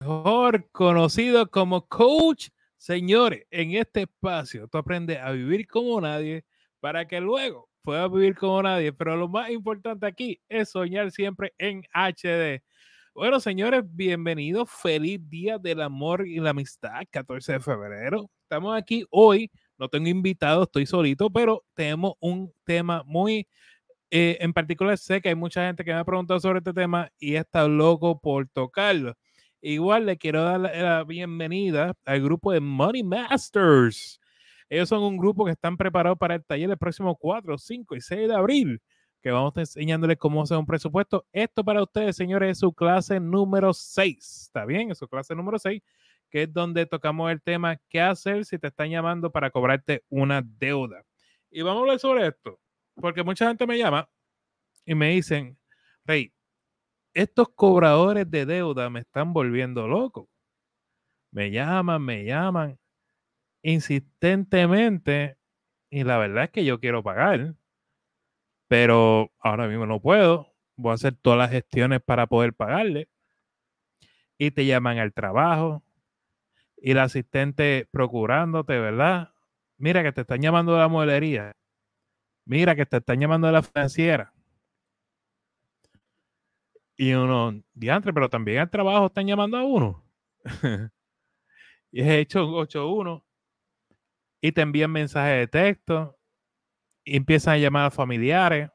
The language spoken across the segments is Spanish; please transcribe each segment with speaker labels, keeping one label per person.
Speaker 1: mejor conocido como coach. Señores, en este espacio tú aprendes a vivir como nadie para que luego puedas vivir como nadie. Pero lo más importante aquí es soñar siempre en HD. Bueno, señores, bienvenidos. Feliz Día del Amor y la Amistad, 14 de febrero. Estamos aquí hoy. No tengo invitado, estoy solito, pero tenemos un tema muy eh, en particular. Sé que hay mucha gente que me ha preguntado sobre este tema y está loco por tocarlo. Igual le quiero dar la, bienvenida al grupo de Money Masters. Ellos son un grupo que están preparados para el taller del próximo 4, 5 y 6 de abril, que vamos enseñándoles cómo hacer un presupuesto. Esto para ustedes, señores, es su clase número 6. ¿Está bien? Es su clase número 6, que es donde tocamos el tema qué hacer si te están llamando para cobrarte una deuda. Y vamos a hablar sobre esto, porque mucha gente me llama y me dicen, Rey, estos cobradores de deuda me están volviendo loco. Me llaman, me llaman insistentemente y la verdad es que yo quiero pagar, pero ahora mismo no puedo. Voy a hacer todas las gestiones para poder pagarle. Y te llaman al trabajo y el asistente procurándote, ¿verdad? Mira que te están llamando de la modelería. Mira que te están llamando de la financiera. Y uno, diantre, pero también al trabajo están llamando a uno. y he hecho un 8-1 y te envían mensajes de texto y empiezan a llamar a familiares.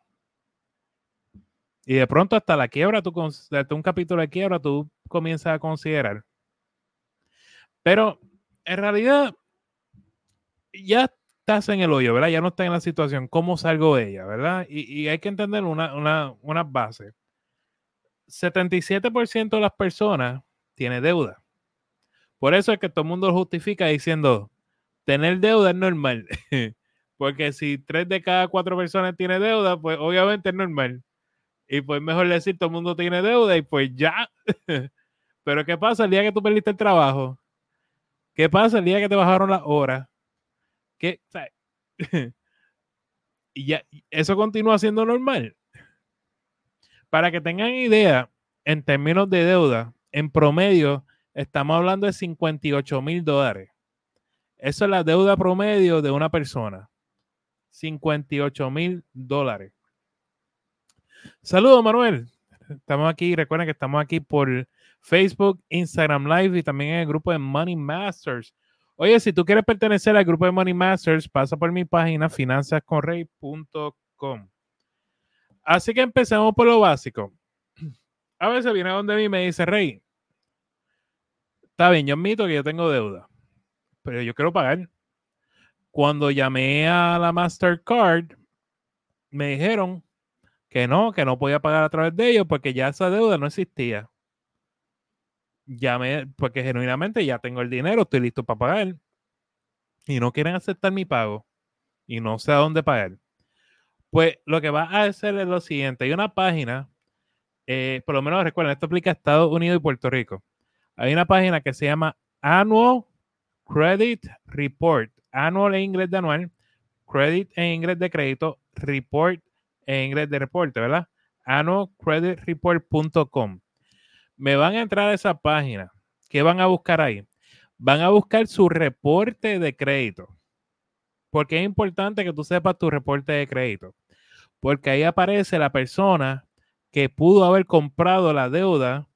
Speaker 1: Y de pronto hasta la quiebra, tú, un capítulo de quiebra, tú comienzas a considerar. Pero en realidad ya estás en el hoyo, ¿verdad? Ya no estás en la situación. ¿Cómo salgo ella, verdad? Y, hay que entender una, una, una base. 77% de las personas tiene deuda. Por eso es que todo el mundo lo justifica diciendo, tener deuda es normal. Porque si tres de cada cuatro personas tiene deuda, pues obviamente es normal. Y pues mejor decir, todo el mundo tiene deuda y pues ya. Pero ¿qué pasa el día que tú perdiste el trabajo? ¿Qué pasa el día que te bajaron las horas? ¿Qué? y ya, eso continúa siendo normal. Para que tengan idea, en términos de deuda, en promedio, estamos hablando de 58 mil dólares. Esa es la deuda promedio de una persona. 58 mil dólares. Saludos, Manuel. Estamos aquí, recuerden que estamos aquí por Facebook, Instagram Live y también en el grupo de Money Masters. Oye, si tú quieres pertenecer al grupo de Money Masters, pasa por mi página finanzasconrey.com. Así que empecemos por lo básico. A veces viene donde mí me dice, Rey, está bien, yo admito que yo tengo deuda, pero yo quiero pagar. Cuando llamé a la Mastercard, me dijeron que no, que no podía pagar a través de ellos porque ya esa deuda no existía. Llamé, porque genuinamente ya tengo el dinero, estoy listo para pagar. Y no quieren aceptar mi pago. Y no sé a dónde pagar. Pues lo que va a hacer es lo siguiente. Hay una página, eh, por lo menos recuerden, esto aplica a Estados Unidos y Puerto Rico. Hay una página que se llama Annual Credit Report. Annual en inglés de anual, credit en inglés de crédito, report en inglés de reporte, ¿verdad? annualcreditreport.com. Me van a entrar a esa página. ¿Qué van a buscar ahí? Van a buscar su reporte de crédito. Porque es importante que tú sepas tu reporte de crédito porque ahí aparece la persona que pudo haber comprado la deuda,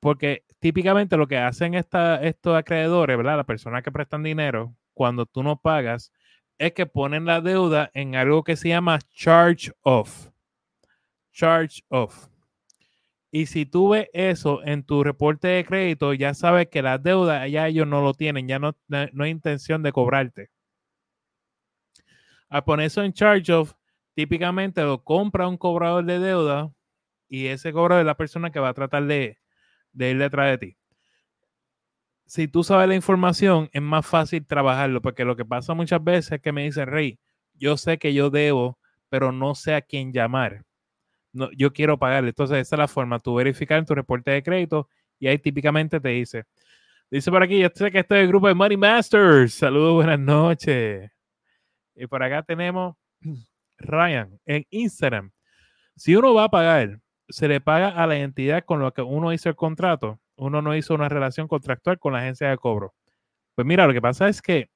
Speaker 1: porque típicamente lo que hacen estos acreedores, ¿verdad? Las personas que prestan dinero, cuando tú no pagas, es que ponen la deuda en algo que se llama charge off. Charge off. Y si tú ves eso en tu reporte de crédito, ya sabes que la deuda ya ellos no lo tienen, ya no, no hay intención de cobrarte. Al poner eso en charge off, típicamente lo compra un cobrador de deuda y ese cobrador es la persona que va a tratar de, ir detrás de ti. Si tú sabes la información, es más fácil trabajarlo, porque lo que pasa muchas veces es que me dicen, Rey, yo sé que yo debo, pero no sé a quién llamar. No, yo quiero pagarle. Entonces, esa es la forma, tú verificar en tu reporte de crédito y ahí típicamente te dice, dice por aquí, yo sé que estoy en el grupo de Money Masters. Saludos, buenas noches. Y por acá tenemos Ryan en Instagram. Si uno va a pagar, se le paga a la entidad con la que uno hizo el contrato. uno no hizo una relación contractual con la agencia de cobro. Pues mira, lo que pasa es que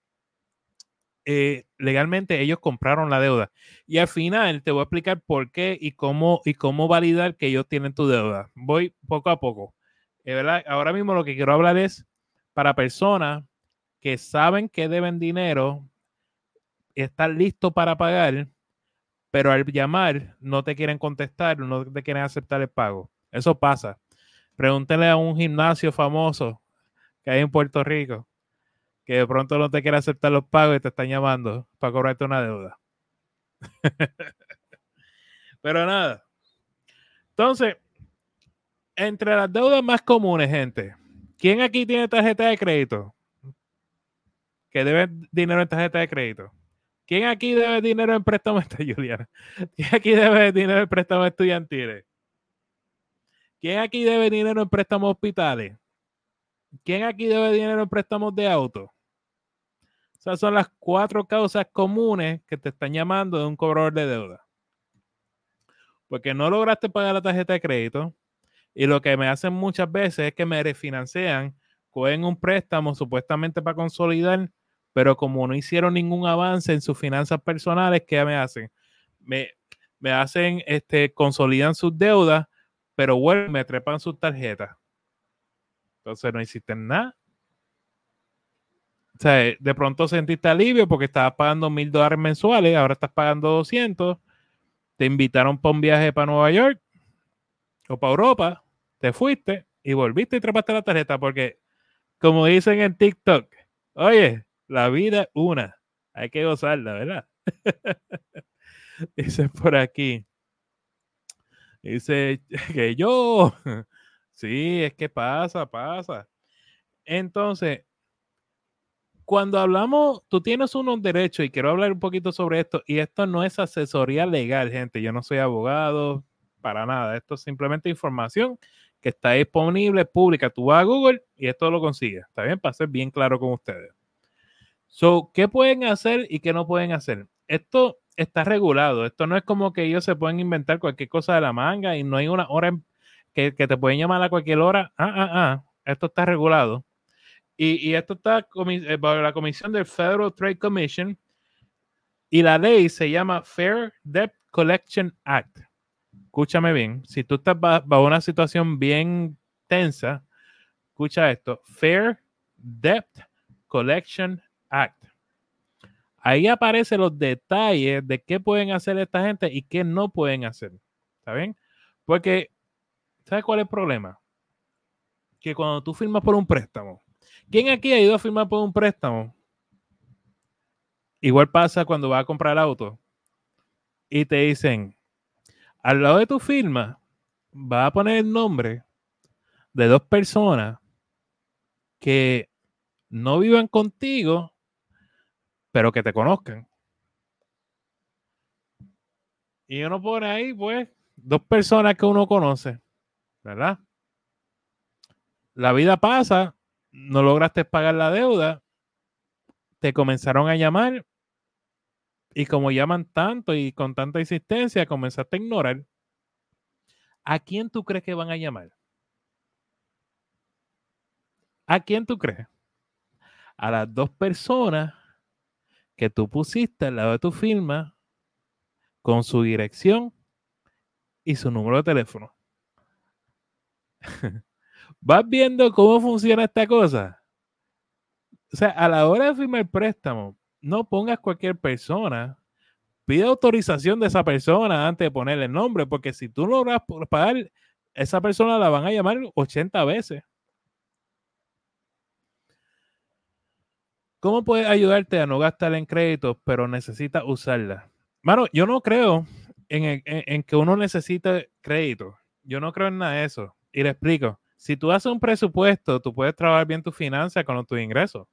Speaker 1: eh, legalmente ellos compraron la deuda. Y al final te voy a explicar por qué y cómo, y cómo validar que ellos tienen tu deuda. Voy poco a poco. ¿verdad? Ahora mismo lo que quiero hablar es para personas que saben que deben dinero, están listos para pagar, pero al llamar no te quieren contestar, no te quieren aceptar el pago. Eso pasa. Pregúntele a un gimnasio famoso que hay en Puerto Rico que de pronto no te quiere aceptar los pagos y te están llamando para cobrarte una deuda. Pero nada. Entonces, entre las deudas más comunes, gente, ¿quién aquí tiene tarjeta de crédito? Que debe dinero en tarjeta de crédito. ¿Quién aquí debe dinero en préstamo Juliana? ¿Quién aquí debe dinero en préstamo estudiantiles? ¿Quién aquí debe dinero en préstamos hospitales? ¿Quién aquí debe dinero en préstamos de auto? Esas son las cuatro causas comunes que te están llamando de un cobrador de deuda. Porque no lograste pagar la tarjeta de crédito y lo que me hacen muchas veces es que me refinancian, cogen un préstamo supuestamente para consolidar, pero como no hicieron ningún avance en sus finanzas personales, ¿qué me hacen? Me, me hacen, este, consolidan sus deudas, pero vuelven, me trepan sus tarjetas. Entonces no hiciste nada o sea, de pronto sentiste alivio porque estabas pagando mil dólares mensuales, ahora estás pagando 200, te invitaron para un viaje para Nueva York o para Europa, te fuiste y volviste y trepaste la tarjeta porque, como dicen en TikTok, oye, la vida es una, hay que gozarla, ¿verdad? Dice por aquí. Dice que yo, sí, es que pasa, pasa. Entonces, cuando hablamos, tú tienes unos derechos y quiero hablar un poquito sobre esto, y esto no es asesoría legal, gente, yo no soy abogado, para nada, esto es simplemente información que está disponible, pública, tú vas a Google y esto lo consigues, ¿está bien? Para ser bien claro con ustedes. So, ¿qué pueden hacer y qué no pueden hacer? Esto está regulado, esto no es como que ellos se pueden inventar cualquier cosa de la manga y no hay una hora que, te pueden llamar a cualquier hora, ah, ah, ah, esto está regulado y, esto está eh, bajo la comisión del Federal Trade Commission y la ley se llama Fair Debt Collection Act. Escúchame bien, si tú estás bajo una situación bien tensa, escucha esto, Fair Debt Collection Act. Ahí aparecen los detalles de qué pueden hacer esta gente y qué no pueden hacer. ¿Está bien? Porque, ¿sabes cuál es el problema? Que cuando tú firmas por un préstamo, ¿Quién aquí ha ido a firmar por un préstamo? Igual pasa cuando vas a comprar auto y te dicen, al lado de tu firma, va a poner el nombre de dos personas que no vivan contigo, pero que te conozcan. Y uno pone ahí, pues, dos personas que uno conoce, ¿verdad? La vida pasa no lograste pagar la deuda, te comenzaron a llamar y como llaman tanto y con tanta insistencia, comenzaste a ignorar. ¿A quién tú crees que van a llamar? ¿A quién tú crees? A las dos personas que tú pusiste al lado de tu firma con su dirección y su número de teléfono. vas viendo cómo funciona esta cosa. O sea, a la hora de firmar el préstamo, no pongas cualquier persona. Pide autorización de esa persona antes de ponerle el nombre, porque si tú logras pagar, esa persona la van a llamar 80 veces. ¿Cómo puede ayudarte a no gastar en créditos, pero necesitas usarla? Mano, yo no creo en, que uno necesite crédito. Yo no creo en nada de eso. Y le explico si tú haces un presupuesto, tú puedes trabajar bien tu finanzas con tus ingresos.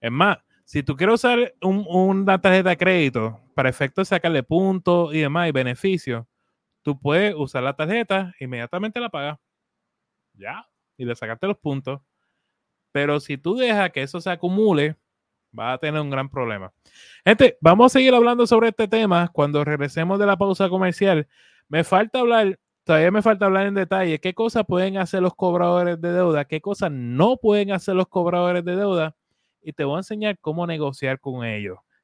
Speaker 1: Es más, si tú quieres usar una tarjeta de crédito para efecto de sacarle puntos y demás y beneficios, tú puedes usar la tarjeta, inmediatamente la pagas. Ya, y le sacaste los puntos. Pero si tú dejas que eso se acumule, vas a tener un gran problema. Gente, vamos a seguir hablando sobre este tema cuando regresemos de la pausa comercial. Me falta hablar todavía me falta hablar en detalle qué cosas pueden hacer los cobradores de deuda, qué cosas no pueden hacer los cobradores de deuda y te voy a enseñar cómo negociar con ellos.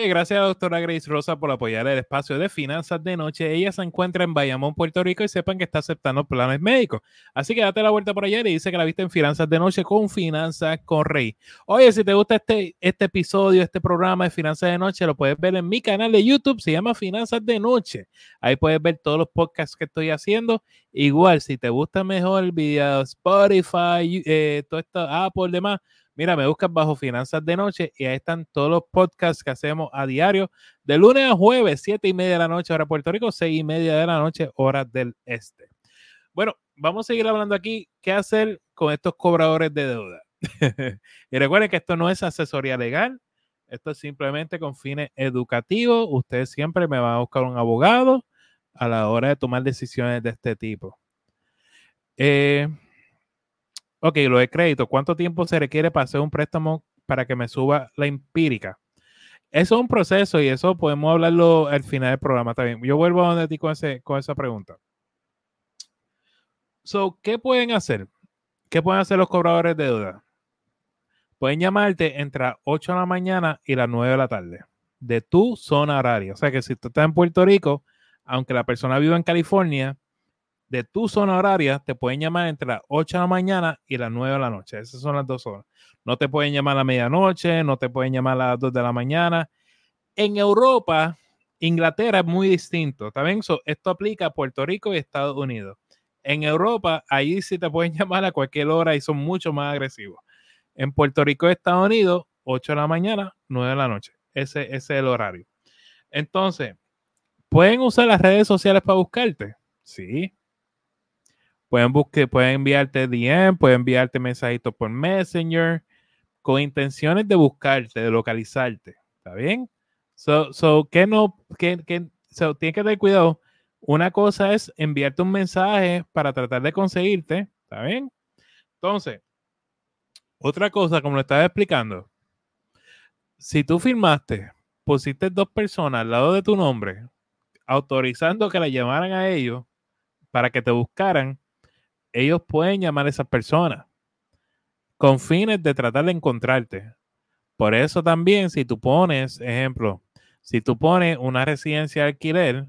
Speaker 1: Gracias a doctora Grace Rosa por apoyar el espacio de finanzas de noche. Ella se encuentra en Bayamón, Puerto Rico y sepan que está aceptando planes médicos. Así que date la vuelta por allá y dice que la viste en Finanzas de Noche con Finanzas con Rey. Oye, si te gusta este, este episodio, este programa de Finanzas de Noche, lo puedes ver en mi canal de YouTube, se llama Finanzas de Noche. Ahí puedes ver todos los podcasts que estoy haciendo. Igual, si te gusta mejor el video Spotify, eh, todo esto, Apple, demás Mira, me buscas bajo Finanzas de Noche y ahí están todos los podcasts que hacemos a diario, de lunes a jueves, siete y media de la noche, hora Puerto Rico, seis y media de la noche, hora del este. Bueno, vamos a seguir hablando aquí qué hacer con estos cobradores de deuda. y recuerden que esto no es asesoría legal, esto es simplemente con fines educativos. Ustedes siempre me van a buscar un abogado a la hora de tomar decisiones de este tipo. Eh, ok, lo de crédito, ¿cuánto tiempo se requiere para hacer un préstamo para que me suba la empírica? Eso es un proceso y eso podemos hablarlo al final del programa también. Yo vuelvo a donde ti con, con esa pregunta. So, ¿qué pueden hacer? ¿Qué pueden hacer los cobradores de deuda? Pueden llamarte entre 8 de la mañana y las 9 de la tarde de tu zona horaria. O sea que si tú estás en Puerto Rico, aunque la persona viva en California, de tu zona horaria te pueden llamar entre las 8 de la mañana y las 9 de la noche. Esas son las dos horas. No te pueden llamar a la medianoche, no te pueden llamar a las 2 de la mañana. En Europa, Inglaterra es muy distinto. También esto aplica a Puerto Rico y Estados Unidos. En Europa, ahí sí te pueden llamar a cualquier hora y son mucho más agresivos. En Puerto Rico y Estados Unidos, 8 de la mañana, 9 de la noche. Ese, ese es el horario. Entonces, ¿pueden usar las redes sociales para buscarte? Sí, Pueden, buscar, pueden enviarte DM, pueden enviarte mensajitos por Messenger con intenciones de buscarte, de localizarte. ¿Está bien? So, so que no, que, que so, tienes que tener cuidado. Una cosa es enviarte un mensaje para tratar de conseguirte. ¿Está bien? Entonces, otra cosa, como lo estaba explicando, si tú firmaste, pusiste dos personas al lado de tu nombre, autorizando que la llamaran a ellos para que te buscaran, ellos pueden llamar a esas personas con fines de tratar de encontrarte. Por eso también, si tú pones, ejemplo, si tú pones una residencia de alquiler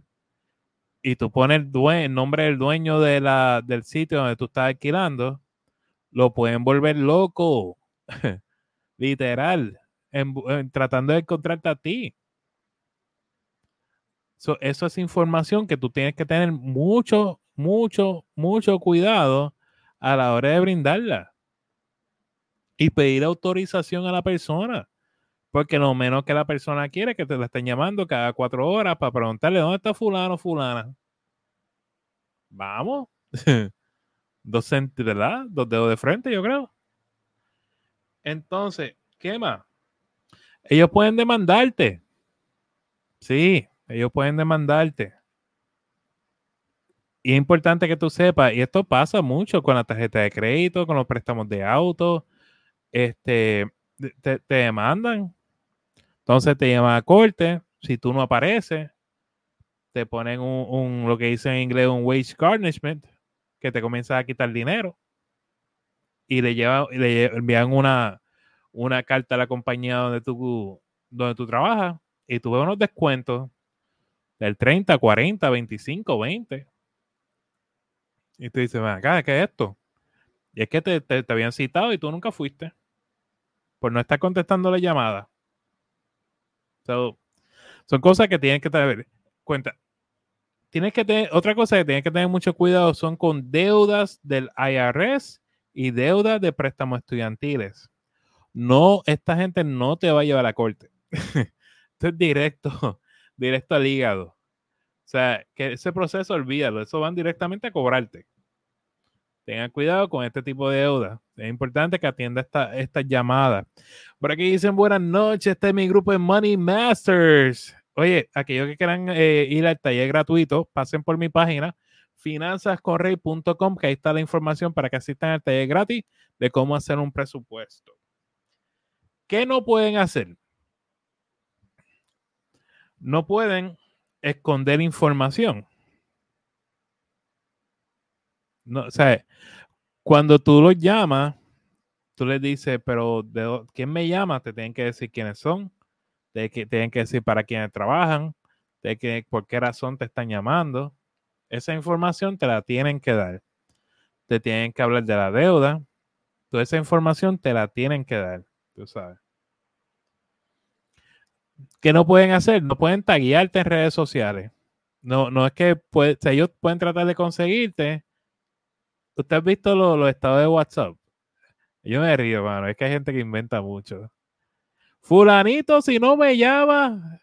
Speaker 1: y tú pones el, nombre del dueño de la, del sitio donde tú estás alquilando, lo pueden volver loco, literal, tratando de encontrarte a ti. eso es información que tú tienes que tener mucho mucho, mucho cuidado a la hora de brindarla y pedir autorización a la persona. Porque lo menos que la persona quiere es que te la estén llamando cada cuatro horas para preguntarle dónde está fulano fulana. Vamos. Dos ¿verdad? Dos dedos de frente, yo creo. Entonces, ¿qué más? Ellos pueden demandarte. Sí, ellos pueden demandarte. Y es importante que tú sepas, y esto pasa mucho con la tarjeta de crédito, con los préstamos de auto, este, te, demandan. Entonces te llaman a corte, si tú no apareces, te ponen un, lo que dice en inglés un wage garnishment, que te comienza a quitar dinero. Y le, lleva, le envían una, una carta a la compañía donde tú, donde tú trabajas y tú ves unos descuentos del 30, 40, 25, 20. Y te dice, acá, ¿qué es esto? Y es que te, habían citado y tú nunca fuiste. Por no estar contestando la llamada. son cosas que tienes que tener cuenta. Tienes que tener, otra cosa que tienes que tener mucho cuidado son con deudas del IRS y deuda de préstamos estudiantiles. No, esta gente no te va a llevar a la corte. Esto es directo, directo al hígado. O sea, que ese proceso, olvídalo, eso van directamente a cobrarte. Tengan cuidado con este tipo de deuda. Es importante que atienda esta, esta llamada. Por aquí dicen buenas noches, este es mi grupo de Money Masters. Oye, aquellos que quieran eh, ir al taller gratuito, pasen por mi página finanzascorrey.com, que ahí está la información para que asistan al taller gratis de cómo hacer un presupuesto. ¿Qué no pueden hacer? No pueden esconder información. No, o sea, cuando tú los llamas, tú les dices, pero de, ¿quién me llama? Te tienen que decir quiénes son, te tienen que decir para quiénes trabajan, de que, por qué razón te están llamando. Esa información te la tienen que dar. Te tienen que hablar de la deuda. Toda esa información te la tienen que dar, tú sabes. ¿Qué no pueden hacer? No pueden taguearte en redes sociales. No, no es que ellos pueden tratar de conseguirte. ¿Usted ha visto los estados de WhatsApp? Yo me río, mano. Es que hay gente que inventa mucho. Fulanito, si no me llama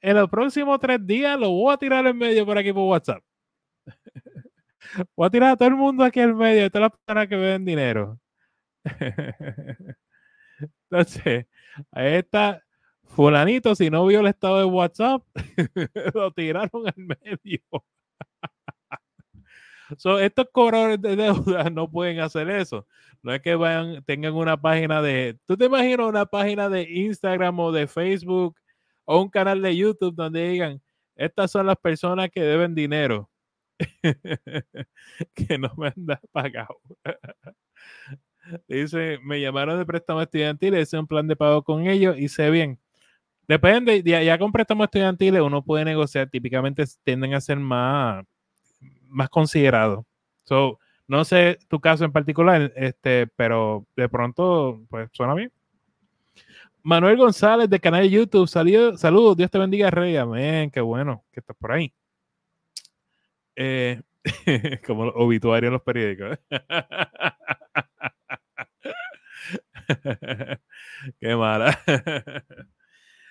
Speaker 1: en los próximos tres días, lo voy a tirar en medio por aquí por WhatsApp. voy a tirar a todo el mundo aquí en medio, de todas las personas que ven dinero. Entonces, ahí está Fulanito, si no vio el estado de WhatsApp, lo tiraron al medio. estos cobradores de deuda no pueden hacer eso. No es que vayan, tengan una página de. ¿Tú te imaginas una página de Instagram o de Facebook o un canal de YouTube donde digan: Estas son las personas que deben dinero? que no me han pagado. Dice: Me llamaron de préstamo estudiantil, hice un plan de pago con ellos y sé bien Depende, ya, ya con préstamos estudiantiles uno puede negociar, típicamente tienden a ser más, más considerados. So, no sé tu caso en particular, este, pero de pronto, pues suena bien. Manuel González de canal de YouTube, saludos, Dios te bendiga, Rey, amén, qué bueno que estás por ahí. Eh, como los obituarios en los periódicos. qué mala.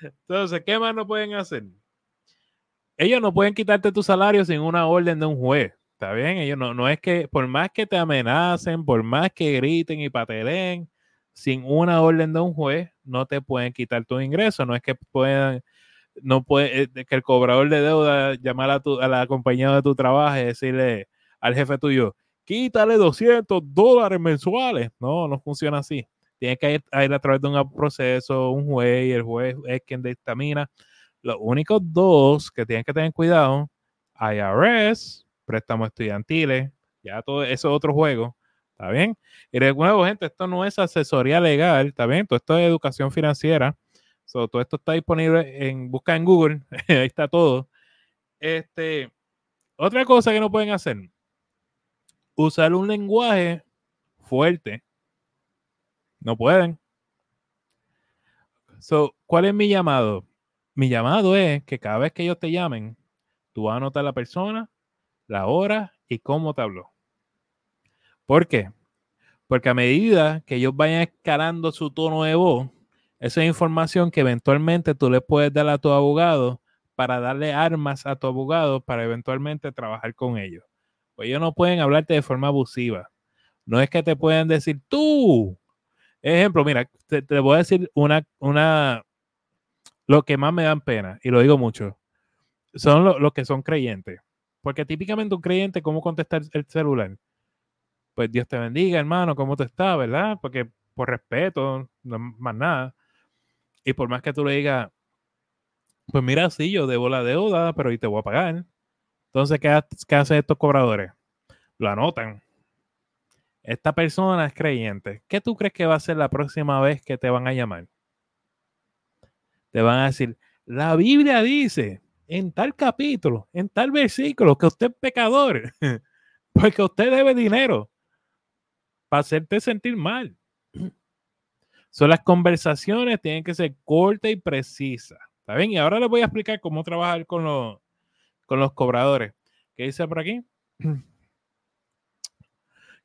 Speaker 1: Entonces, ¿qué más no pueden hacer? Ellos no pueden quitarte tu salario sin una orden de un juez. ¿Está bien? Ellos no, no es que, por más que te amenacen, por más que griten y patelen, sin una orden de un juez, no te pueden quitar tu ingreso. No es que puedan, no puede, eh, que el cobrador de deuda llamar a, tu, a la compañía de tu trabajo y decirle al jefe tuyo, quítale 200 dólares mensuales. No, no funciona así tiene que ir, a través de un proceso, un juez, y el juez es quien dictamina. Los únicos dos que tienen que tener cuidado, IRS, préstamos estudiantiles, ya todo eso es otro juego, ¿está bien? Y de nuevo, gente, esto no es asesoría legal, ¿está bien? Todo esto es educación financiera. todo esto está disponible en busca en Google, ahí está todo. Este, otra cosa que no pueden hacer, usar un lenguaje fuerte no pueden. So, ¿cuál es mi llamado? Mi llamado es que cada vez que ellos te llamen, tú vas a anotar la persona, la hora y cómo te habló. ¿Por qué? Porque a medida que ellos vayan escalando su tono de voz, esa es información que eventualmente tú le puedes dar a tu abogado para darle armas a tu abogado para eventualmente trabajar con ellos. Pues ellos no pueden hablarte de forma abusiva. No es que te puedan decir, tú, Ejemplo, mira, te, voy a decir una, una, lo que más me dan pena, y lo digo mucho, son los que son creyentes. Porque típicamente un creyente, ¿cómo contestar el celular? Pues Dios te bendiga, hermano, ¿cómo te está, verdad? Porque por respeto, no más nada. Y por más que tú le digas, pues mira, sí, yo debo la deuda, pero hoy te voy a pagar. Entonces, ¿qué, qué hacen estos cobradores? Lo anotan esta persona es creyente. ¿Qué tú crees que va a ser la próxima vez que te van a llamar? Te van a decir, la Biblia dice en tal capítulo, en tal versículo, que usted es pecador, porque usted debe dinero para hacerte sentir mal. Son las conversaciones tienen que ser cortas y precisas. ¿Está bien? Y ahora les voy a explicar cómo trabajar con los, con los cobradores. ¿Qué dice por aquí?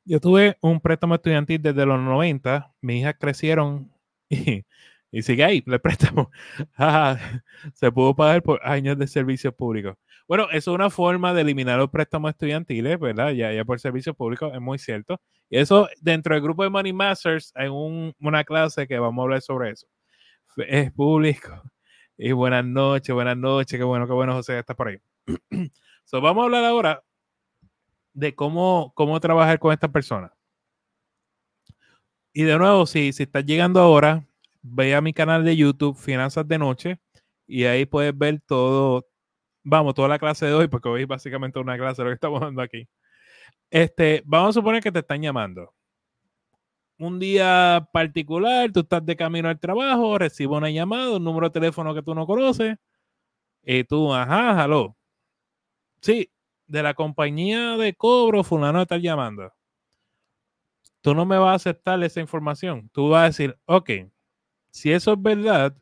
Speaker 1: Yo tuve un préstamo estudiantil desde los 90, mis hijas crecieron y, y sigue ahí, le préstamo. se pudo pagar por años de servicios públicos. Bueno, eso es una forma de eliminar los préstamos estudiantiles, ¿verdad? Ya, ya por servicios públicos, es muy cierto. Y eso dentro del grupo de Money Masters, hay una clase que vamos a hablar sobre eso. Es público. Y buenas noches, buenas noches, qué bueno, qué bueno, José, está por ahí. so, vamos a hablar ahora de cómo, cómo trabajar con estas personas. Y de nuevo, si, si estás llegando ahora, ve a mi canal de YouTube, Finanzas de Noche, y ahí puedes ver todo, vamos, toda la clase de hoy, porque hoy es básicamente una clase lo que estamos dando aquí. Este, vamos a suponer que te están llamando. Un día particular, tú estás de camino al trabajo, recibo una llamada, un número de teléfono que tú no conoces, y tú, ajá, aló. Sí, de la compañía de cobro, fulano está llamando. Tú no me vas a aceptar esa información. Tú vas a decir, ok, si eso es verdad,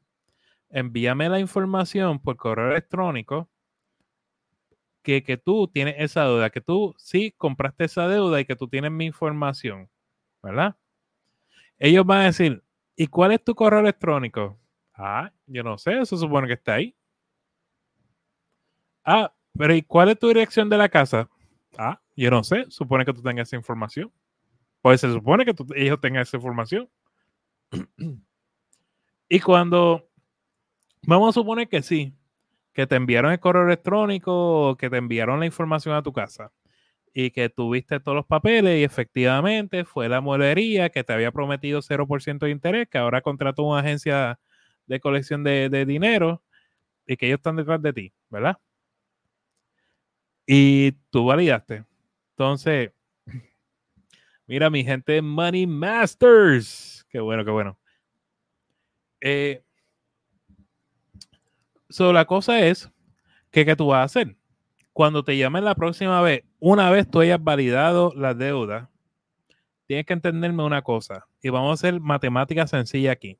Speaker 1: envíame la información por correo electrónico que, que tú tienes esa deuda, que tú sí compraste esa deuda y que tú tienes mi información, ¿verdad? Ellos van a decir, ¿y cuál es tu correo electrónico? Ah, yo no sé, eso supone que está ahí. Ah, pero ¿y cuál es tu dirección de la casa? Ah, yo no sé, supone que tú tengas esa información. Pues se supone que ellos tengan esa información. y cuando, vamos a suponer que sí, que te enviaron el correo electrónico que te enviaron la información a tu casa y que tuviste todos los papeles y efectivamente fue la molería que te había prometido 0% de interés, que ahora contrató una agencia de colección de, de dinero y que ellos están detrás de ti, ¿verdad? Y tú validaste. Entonces, mira mi gente Money Masters. Qué bueno, qué bueno. Eh, so, la cosa es que ¿qué tú vas a hacer? Cuando te llamen la próxima vez, una vez tú hayas validado la deuda, tienes que entenderme una cosa. Y vamos a hacer matemática sencilla aquí.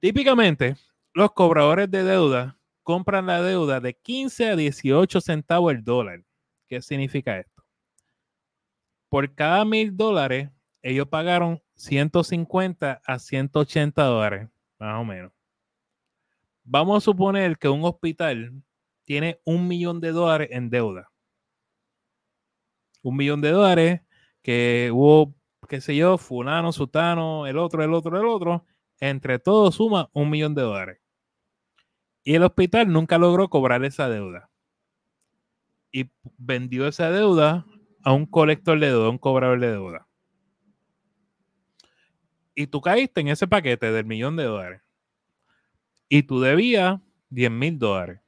Speaker 1: Típicamente, los cobradores de deuda compran la deuda de 15 a 18 centavos el dólar. ¿Qué significa esto? Por cada mil dólares, ellos pagaron 150 a 180 dólares, más o menos. Vamos a suponer que un hospital tiene un millón de dólares en deuda. Un millón de dólares que hubo, qué sé yo, fulano, sutano, el otro, el otro, el otro. Entre todos suma un millón de dólares. Y el hospital nunca logró cobrar esa deuda. Y vendió esa deuda a un colector de deuda, un cobrador de deuda. Y tú caíste en ese paquete del millón de dólares. Y tú debías 10 mil dólares.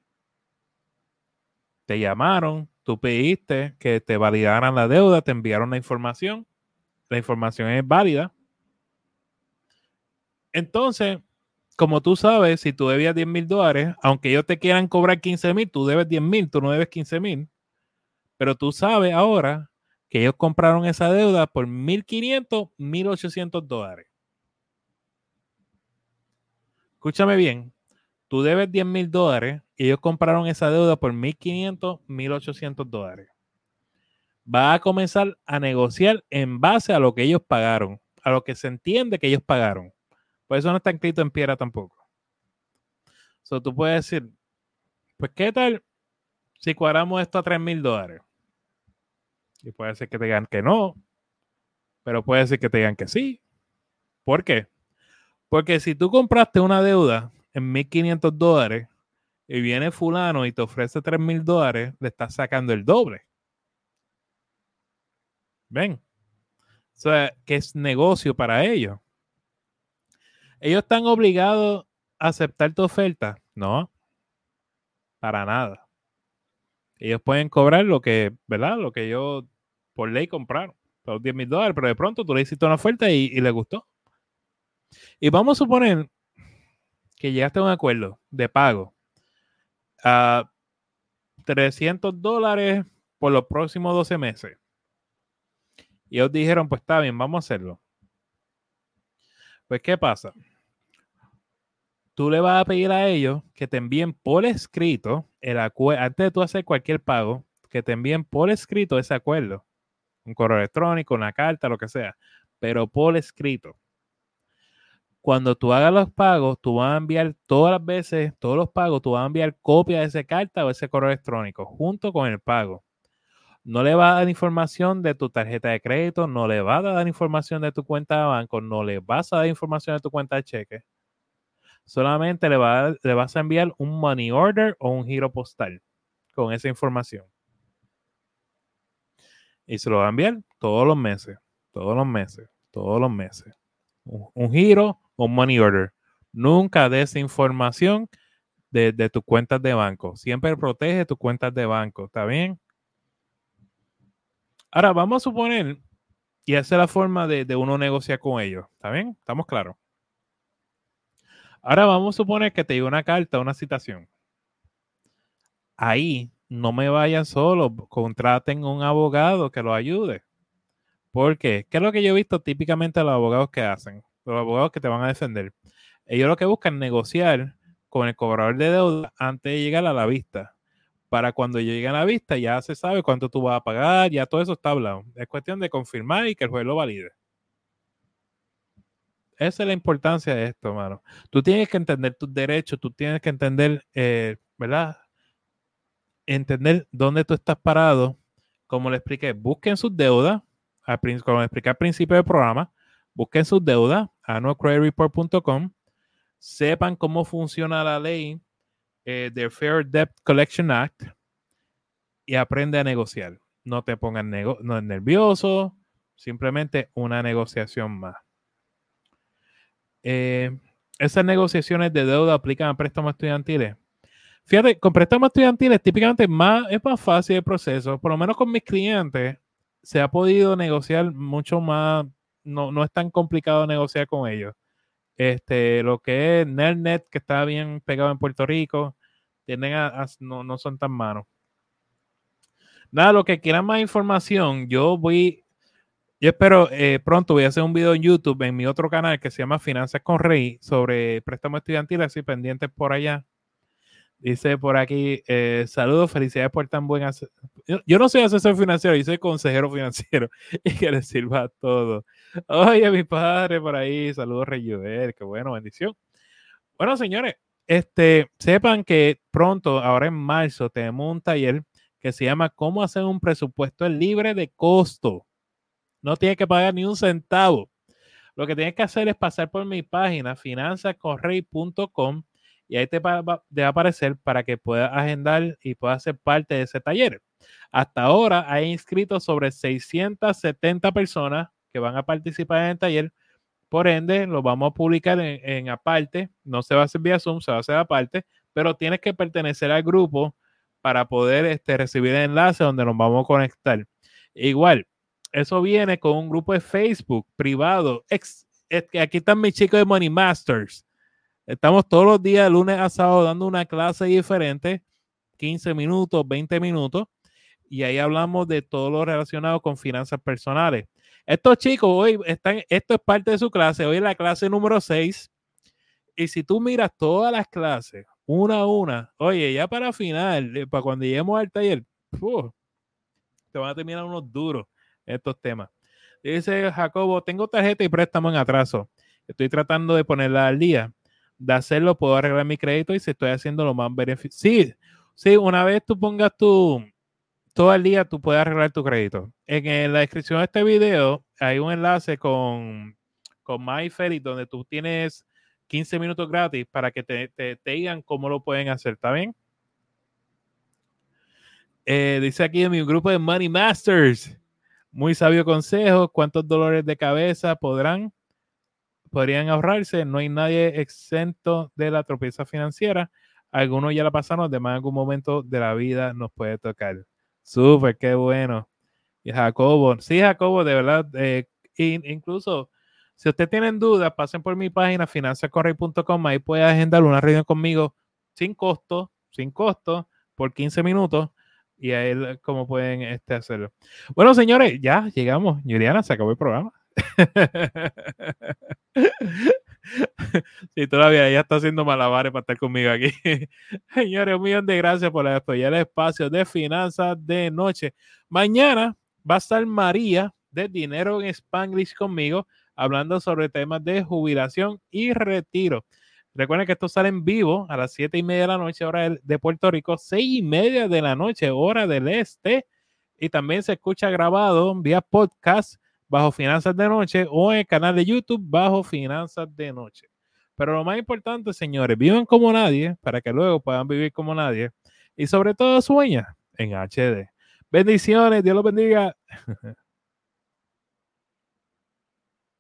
Speaker 1: Te llamaron, tú pediste que te validaran la deuda, te enviaron la información. La información es válida. Entonces, como tú sabes, si tú debías 10 mil dólares, aunque ellos te quieran cobrar 15 mil, tú debes 10 mil, tú no debes 15 mil. Pero tú sabes ahora que ellos compraron esa deuda por 1.500, 1.800 dólares. Escúchame bien, tú debes 10 mil dólares y ellos compraron esa deuda por 1.500, 1.800 dólares. Va a comenzar a negociar en base a lo que ellos pagaron, a lo que se entiende que ellos pagaron. Por eso no está escrito en piedra tampoco. So, tú puedes decir, pues, ¿qué tal si cuadramos esto a 3 mil dólares? Y puede ser que te digan que no, pero puede ser que te digan que sí. ¿Por qué? Porque si tú compraste una deuda en 1.500 dólares y viene fulano y te ofrece 3 mil dólares, le estás sacando el doble. ¿Ven? O sea, que es negocio para ellos. ¿Ellos están obligados a aceptar tu oferta? No, para nada. Ellos pueden cobrar lo que, ¿verdad? Lo que ellos por ley compraron, los 10 mil dólares, pero de pronto tú le hiciste una oferta y, y le gustó. Y vamos a suponer que llegaste a un acuerdo de pago a 300 dólares por los próximos 12 meses. Y ellos dijeron, pues está bien, vamos a hacerlo. Pues, ¿qué pasa? Tú le vas a pedir a ellos que te envíen por escrito el antes de tú hacer cualquier pago, que te envíen por escrito ese acuerdo. un correo electrónico, una carta, lo que sea, pero por escrito. Cuando tú hagas los pagos, tú vas a enviar todas las veces, todos los pagos, tú vas a enviar copia de esa carta o ese correo electrónico junto con el pago. No le va a dar información de tu tarjeta de crédito, no le va a dar información de tu cuenta de banco, no le vas a dar información de tu cuenta de cheque. Solamente le, va le vas a enviar un money order o un giro postal con esa información. Y se lo va a enviar todos los meses, todos los meses, todos los meses. Un, giro o un money order. Nunca des información de, de tus cuentas de banco. Siempre protege tus cuentas de banco. ¿Está bien? Ahora, vamos a suponer, y esa es la forma de, de uno negociar con ellos. ¿Está bien? ¿Estamos claros? Ahora vamos a suponer que te llega una carta, una citación. Ahí no me vayan solo, contraten un abogado que lo ayude. ¿Por qué? ¿Qué es lo que yo he visto típicamente a los abogados que hacen? Los abogados que te van a defender. Ellos lo que buscan es negociar con el cobrador de deuda antes de llegar a la vista. Para cuando llegue a la vista ya se sabe cuánto tú vas a pagar, ya todo eso está hablado. Es cuestión de confirmar y que el juez lo valide. Esa es la importancia de esto, mano. Tú tienes que entender tus derechos, tú tienes que entender, eh, ¿verdad? entender dónde tú estás parado, como le expliqué, busquen sus deudas, como le expliqué al principio del programa, busquen sus deudas, annualcreditreport.com, sepan cómo funciona la ley eh, del Fair Debt Collection Act y aprende a negociar. No te pongas no nervioso, simplemente una negociación más. Eh, esas negociaciones de deuda aplican a préstamos estudiantiles. Fíjate, con préstamos estudiantiles típicamente más, es más fácil el proceso. Por lo menos con mis clientes se ha podido negociar mucho más, no, no es tan complicado negociar con ellos. Este, lo que es NetNet, que está bien pegado en Puerto Rico, tienden no, no, son tan malos. Nada, lo que quieran más información, yo voy, yo espero eh, pronto voy a hacer un video en YouTube en mi otro canal que se llama Finanzas con Rey sobre préstamos estudiantiles, así pendientes por allá. Dice por aquí, eh, saludos, felicidades por tan buen yo, no soy asesor financiero, yo soy consejero financiero y que les sirva a todos. Oye, mi padre por ahí, saludos Reyuver, qué bueno, bendición. Bueno, señores, este, sepan que pronto, ahora en marzo, tenemos un taller que se llama Cómo hacer un presupuesto libre de costo. No tienes que pagar ni un centavo. Lo que tienes que hacer es pasar por mi página finanzascorrey.com y ahí te va, a aparecer para que puedas agendar y puedas ser parte de ese taller. Hasta ahora hay inscritos sobre 670 personas que van a participar en el taller. Por ende, lo vamos a publicar en, aparte. No se va a hacer vía Zoom, se va a hacer aparte, pero tienes que pertenecer al grupo para poder este, recibir el enlace donde nos vamos a conectar. Igual, eso viene con un grupo de Facebook privado. aquí están mis chicos de Money Masters. Estamos todos los días, lunes a sábado, dando una clase diferente, 15 minutos, 20 minutos, y ahí hablamos de todo lo relacionado con finanzas personales. Estos chicos hoy están, esto es parte de su clase, hoy es la clase número 6, y si tú miras todas las clases, una a una, oye, ya para final, eh, para cuando lleguemos al taller, te van a terminar unos duros estos temas. Dice Jacobo, tengo tarjeta y préstamo en atraso. Estoy tratando de ponerla al día de hacerlo, puedo arreglar mi crédito y si estoy haciendo lo más beneficio. Sí, sí, una vez tú pongas tu, todo el día tú puedes arreglar tu crédito. En, la descripción de este video hay un enlace con, con MyFair donde tú tienes 15 minutos gratis para que te, te, digan cómo lo pueden hacer, ¿está bien? Eh, dice aquí en mi grupo de Money Masters, muy sabio consejo, ¿cuántos dolores de cabeza podrán podrían ahorrarse. No hay nadie exento de la tropieza financiera. Algunos ya la pasaron, además en algún momento de la vida nos puede tocar. Súper, qué bueno. Y Jacobo, sí, Jacobo, de verdad, eh, incluso si ustedes tienen dudas, pasen por mi página finanzascorrey.com, ahí puede agendar una reunión conmigo sin costo, sin costo, por 15 minutos, y ahí como pueden este, hacerlo. Bueno, señores, ya llegamos. Juliana, se acabó el programa. sí, todavía ella está haciendo malabares para estar conmigo aquí. Señores, un millón de gracias por apoyar el espacio de finanzas de noche. Mañana va a estar María de Dinero en Spanglish conmigo hablando sobre temas de jubilación y retiro. Recuerden que esto sale en vivo a las 7 y media de la noche, hora de Puerto Rico, 6 y media de la noche, hora del este. Y también se escucha grabado vía podcast bajo Finanzas de Noche o en el canal de YouTube bajo Finanzas de Noche. Pero lo más importante, señores, vivan como nadie para que luego puedan vivir como nadie. Y sobre todo sueña en HD. Bendiciones, Dios los bendiga.